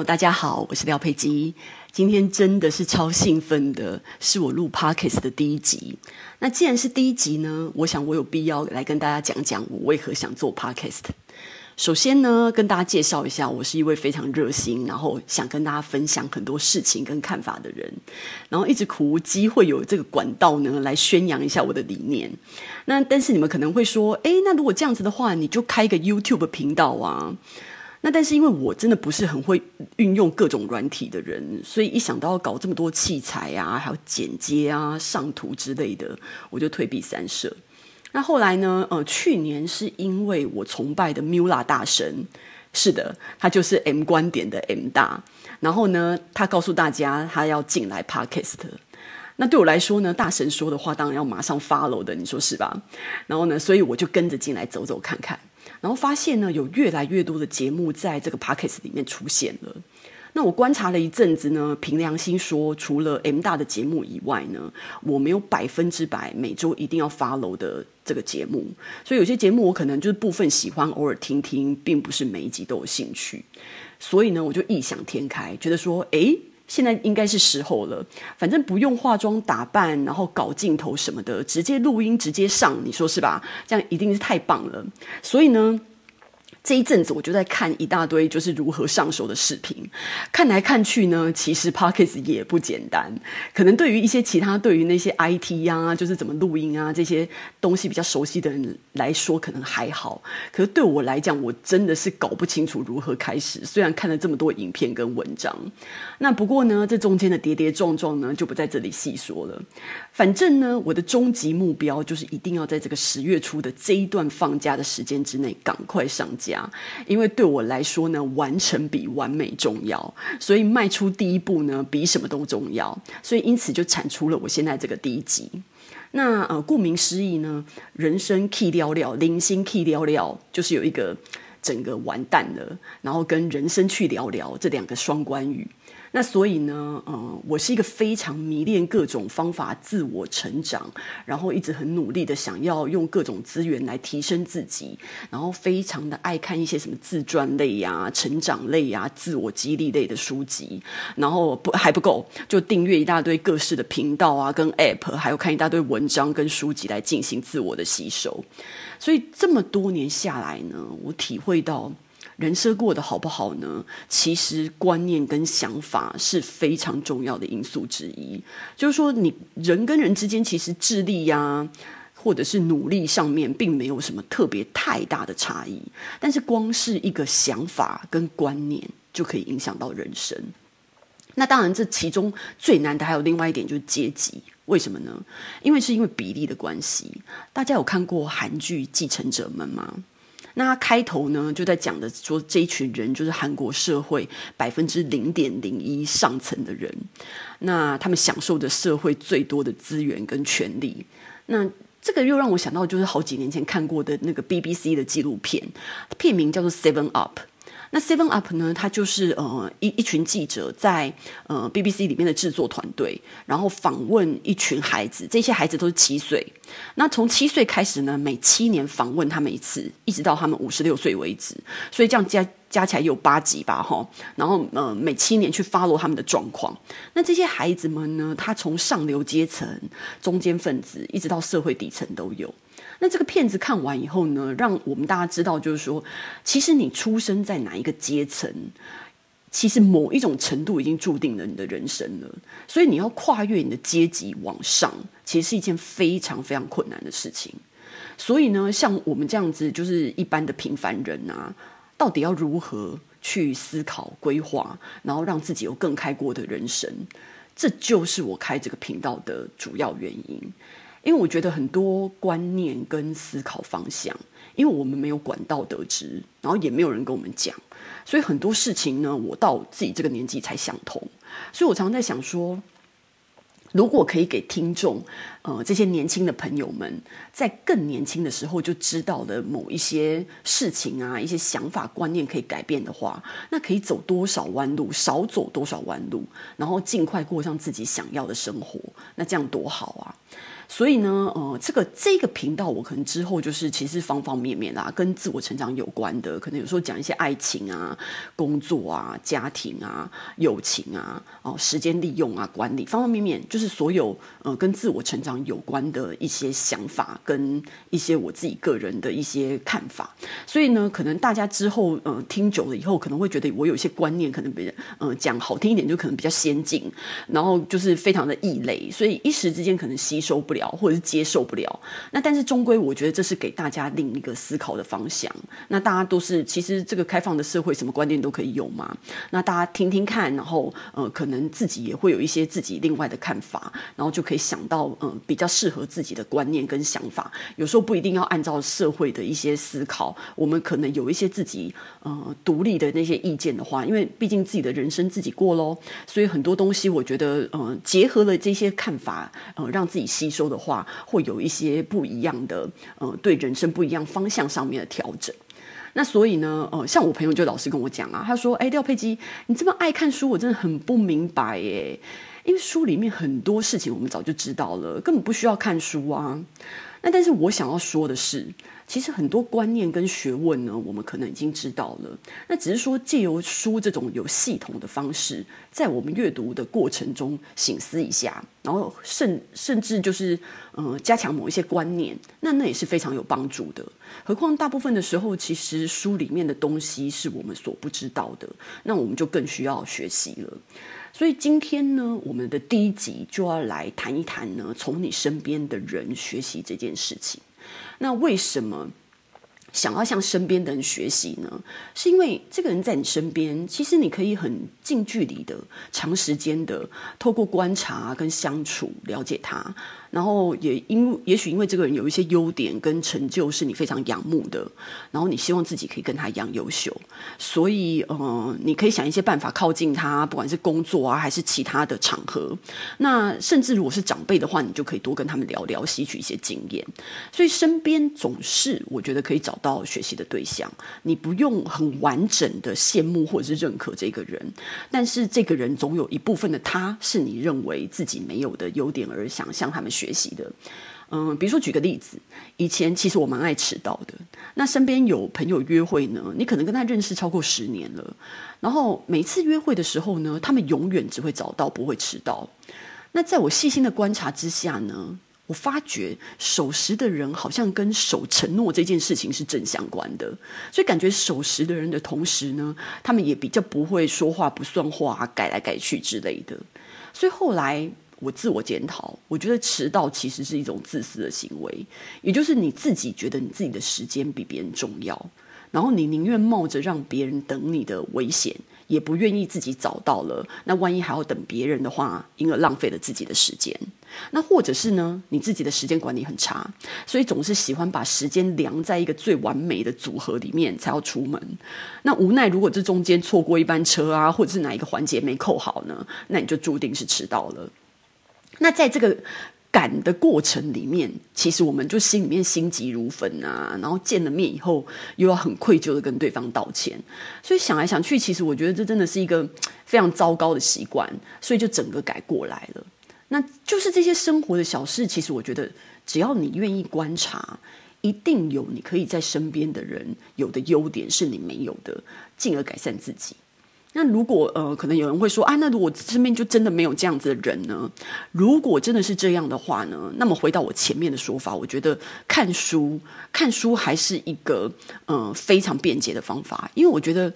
大家好，我是廖佩基。今天真的是超兴奋的，是我录 Podcast 的第一集。那既然是第一集呢，我想我有必要来跟大家讲讲我为何想做 Podcast。首先呢，跟大家介绍一下，我是一位非常热心，然后想跟大家分享很多事情跟看法的人，然后一直苦无机会有这个管道呢来宣扬一下我的理念。那但是你们可能会说，诶，那如果这样子的话，你就开一个 YouTube 频道啊。那但是因为我真的不是很会运用各种软体的人，所以一想到要搞这么多器材啊，还有剪接啊、上图之类的，我就退避三舍。那后来呢？呃，去年是因为我崇拜的 Mula 大神，是的，他就是 M 观点的 M 大。然后呢，他告诉大家他要进来 Podcast。那对我来说呢，大神说的话当然要马上 follow 的，你说是吧？然后呢，所以我就跟着进来走走看看。然后发现呢，有越来越多的节目在这个 Podcast 里面出现了。那我观察了一阵子呢，凭良心说，除了 M 大的节目以外呢，我没有百分之百每周一定要发楼的这个节目。所以有些节目我可能就是部分喜欢，偶尔听听，并不是每一集都有兴趣。所以呢，我就异想天开，觉得说，诶。现在应该是时候了，反正不用化妆打扮，然后搞镜头什么的，直接录音直接上，你说是吧？这样一定是太棒了。所以呢。这一阵子我就在看一大堆就是如何上手的视频，看来看去呢，其实 Podcast 也不简单。可能对于一些其他对于那些 IT 啊，就是怎么录音啊这些东西比较熟悉的人来说，可能还好。可是对我来讲，我真的是搞不清楚如何开始。虽然看了这么多影片跟文章，那不过呢，这中间的跌跌撞撞呢，就不在这里细说了。反正呢，我的终极目标就是一定要在这个十月初的这一段放假的时间之内赶快上架。因为对我来说呢，完成比完美重要，所以迈出第一步呢，比什么都重要。所以因此就产出了我现在这个第一集。那呃，顾名思义呢，人生 key 了了，零星 key 了了，就是有一个整个完蛋了，然后跟人生去聊聊这两个双关语。那所以呢，嗯，我是一个非常迷恋各种方法自我成长，然后一直很努力的想要用各种资源来提升自己，然后非常的爱看一些什么自传类呀、成长类呀、自我激励类的书籍，然后不还不够，就订阅一大堆各式的频道啊、跟 App，还有看一大堆文章跟书籍来进行自我的吸收。所以这么多年下来呢，我体会到。人设过得好不好呢？其实观念跟想法是非常重要的因素之一。就是说，你人跟人之间其实智力呀、或者是努力上面，并没有什么特别太大的差异。但是，光是一个想法跟观念，就可以影响到人生。那当然，这其中最难的还有另外一点，就是阶级。为什么呢？因为是因为比例的关系。大家有看过韩剧《继承者们》吗？那他开头呢，就在讲的说，这一群人就是韩国社会百分之零点零一上层的人，那他们享受着社会最多的资源跟权利。那这个又让我想到，就是好几年前看过的那个 BBC 的纪录片，片名叫做《Seven Up》。那 Seven Up 呢？它就是呃一一群记者在呃 BBC 里面的制作团队，然后访问一群孩子，这些孩子都是七岁。那从七岁开始呢，每七年访问他们一次，一直到他们五十六岁为止。所以这样加加起来有八集吧，哈。然后呃每七年去 follow 他们的状况。那这些孩子们呢，他从上流阶层、中间分子，一直到社会底层都有。那这个片子看完以后呢，让我们大家知道，就是说，其实你出生在哪一个阶层，其实某一种程度已经注定了你的人生了。所以你要跨越你的阶级往上，其实是一件非常非常困难的事情。所以呢，像我们这样子，就是一般的平凡人啊，到底要如何去思考、规划，然后让自己有更开阔的人生，这就是我开这个频道的主要原因。因为我觉得很多观念跟思考方向，因为我们没有管道得知，然后也没有人跟我们讲，所以很多事情呢，我到自己这个年纪才想通。所以我常常在想说，如果可以给听众，呃，这些年轻的朋友们，在更年轻的时候就知道的某一些事情啊，一些想法观念可以改变的话，那可以走多少弯路，少走多少弯路，然后尽快过上自己想要的生活，那这样多好啊！所以呢，呃，这个这个频道我可能之后就是其实方方面面啦，跟自我成长有关的，可能有时候讲一些爱情啊、工作啊、家庭啊、友情啊、哦、时间利用啊、管理方方面面，就是所有呃跟自我成长有关的一些想法跟一些我自己个人的一些看法。所以呢，可能大家之后呃听久了以后，可能会觉得我有一些观念可能比较呃讲好听一点，就可能比较先进，然后就是非常的异类，所以一时之间可能吸收不了。或者是接受不了，那但是终归我觉得这是给大家另一个思考的方向。那大家都是其实这个开放的社会，什么观念都可以有嘛。那大家听听看，然后呃，可能自己也会有一些自己另外的看法，然后就可以想到嗯、比较适合自己的观念跟想法。有时候不一定要按照社会的一些思考，我们可能有一些自己呃独立的那些意见的话，因为毕竟自己的人生自己过喽，所以很多东西我觉得呃结合了这些看法，呃让自己吸收。的话，会有一些不一样的，呃，对人生不一样方向上面的调整。那所以呢，呃，像我朋友就老是跟我讲啊，他说：“哎，廖佩基，你这么爱看书，我真的很不明白耶。因为书里面很多事情我们早就知道了，根本不需要看书啊。那但是我想要说的是。”其实很多观念跟学问呢，我们可能已经知道了。那只是说借由书这种有系统的方式，在我们阅读的过程中醒思一下，然后甚甚至就是呃加强某一些观念，那那也是非常有帮助的。何况大部分的时候，其实书里面的东西是我们所不知道的，那我们就更需要学习了。所以今天呢，我们的第一集就要来谈一谈呢，从你身边的人学习这件事情。那为什么想要向身边的人学习呢？是因为这个人在你身边，其实你可以很近距离的、长时间的透过观察跟相处了解他。然后也因也许因为这个人有一些优点跟成就是你非常仰慕的，然后你希望自己可以跟他一样优秀，所以呃，你可以想一些办法靠近他，不管是工作啊还是其他的场合。那甚至如果是长辈的话，你就可以多跟他们聊聊，吸取一些经验。所以身边总是我觉得可以找到学习的对象。你不用很完整的羡慕或者是认可这个人，但是这个人总有一部分的他是你认为自己没有的优点而想向他们学。学习的，嗯，比如说举个例子，以前其实我蛮爱迟到的。那身边有朋友约会呢，你可能跟他认识超过十年了，然后每次约会的时候呢，他们永远只会早到，不会迟到。那在我细心的观察之下呢，我发觉守时的人好像跟守承诺这件事情是正相关的，所以感觉守时的人的同时呢，他们也比较不会说话不算话，改来改去之类的。所以后来。我自我检讨，我觉得迟到其实是一种自私的行为，也就是你自己觉得你自己的时间比别人重要，然后你宁愿冒着让别人等你的危险，也不愿意自己早到了。那万一还要等别人的话，因而浪费了自己的时间。那或者是呢，你自己的时间管理很差，所以总是喜欢把时间量在一个最完美的组合里面才要出门。那无奈如果这中间错过一班车啊，或者是哪一个环节没扣好呢，那你就注定是迟到了。那在这个赶的过程里面，其实我们就心里面心急如焚啊，然后见了面以后又要很愧疚的跟对方道歉，所以想来想去，其实我觉得这真的是一个非常糟糕的习惯，所以就整个改过来了。那就是这些生活的小事，其实我觉得只要你愿意观察，一定有你可以在身边的人有的优点是你没有的，进而改善自己。那如果呃，可能有人会说啊，那我身边就真的没有这样子的人呢？如果真的是这样的话呢，那么回到我前面的说法，我觉得看书看书还是一个呃非常便捷的方法，因为我觉得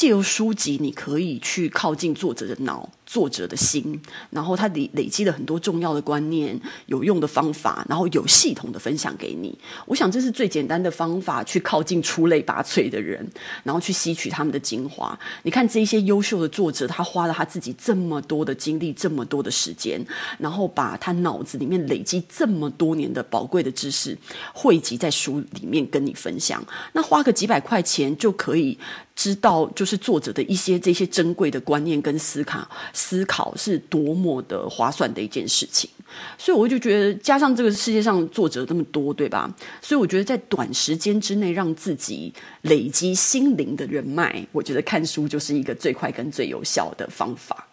借由书籍，你可以去靠近作者的脑。作者的心，然后他累累积了很多重要的观念、有用的方法，然后有系统的分享给你。我想这是最简单的方法，去靠近出类拔萃的人，然后去吸取他们的精华。你看这一些优秀的作者，他花了他自己这么多的精力、这么多的时间，然后把他脑子里面累积这么多年的宝贵的知识汇集在书里面跟你分享。那花个几百块钱就可以知道，就是作者的一些这些珍贵的观念跟思考。思考是多么的划算的一件事情，所以我就觉得，加上这个世界上作者这么多，对吧？所以我觉得在短时间之内让自己累积心灵的人脉，我觉得看书就是一个最快跟最有效的方法。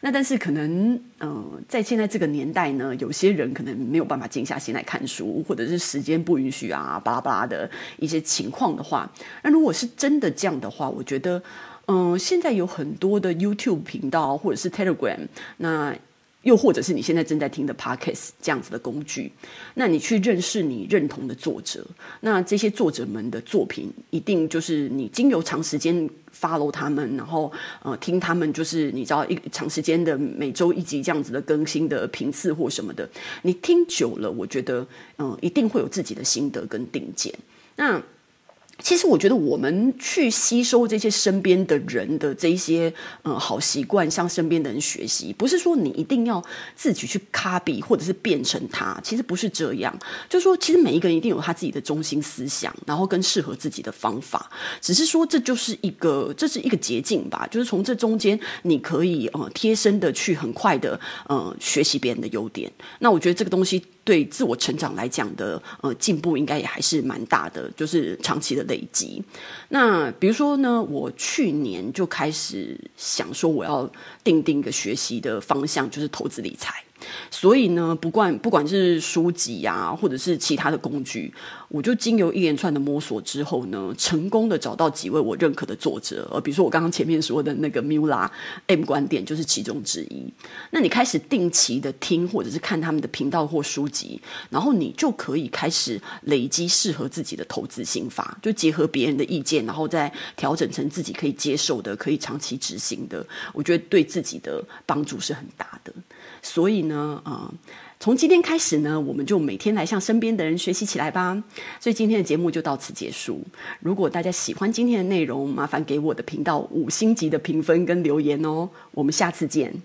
那但是可能，嗯，在现在这个年代呢，有些人可能没有办法静下心来看书，或者是时间不允许啊，巴拉巴拉的一些情况的话，那如果是真的这样的话，我觉得，嗯、现在有很多的 YouTube 频道或者是 Telegram，那。又或者是你现在正在听的 Podcast 这样子的工具，那你去认识你认同的作者，那这些作者们的作品，一定就是你经由长时间 follow 他们，然后呃听他们，就是你知道一长时间的每周一集这样子的更新的频次或什么的，你听久了，我觉得嗯、一定会有自己的心得跟定见。那。其实我觉得，我们去吸收这些身边的人的这一些嗯好习惯，向身边的人学习，不是说你一定要自己去 copy 或者是变成他，其实不是这样。就是说，其实每一个人一定有他自己的中心思想，然后跟适合自己的方法。只是说，这就是一个这是一个捷径吧，就是从这中间你可以呃贴身的去很快的呃学习别人的优点。那我觉得这个东西。对自我成长来讲的呃进步应该也还是蛮大的，就是长期的累积。那比如说呢，我去年就开始想说我要定定一个学习的方向，就是投资理财。所以呢，不管不管是书籍呀、啊，或者是其他的工具，我就经由一连串的摸索之后呢，成功的找到几位我认可的作者。呃，比如说我刚刚前面说的那个 Mula M 观点就是其中之一。那你开始定期的听或者是看他们的频道或书籍，然后你就可以开始累积适合自己的投资心法，就结合别人的意见，然后再调整成自己可以接受的、可以长期执行的。我觉得对自己的帮助是很大的。所以呢，啊、呃，从今天开始呢，我们就每天来向身边的人学习起来吧。所以今天的节目就到此结束。如果大家喜欢今天的内容，麻烦给我的频道五星级的评分跟留言哦。我们下次见。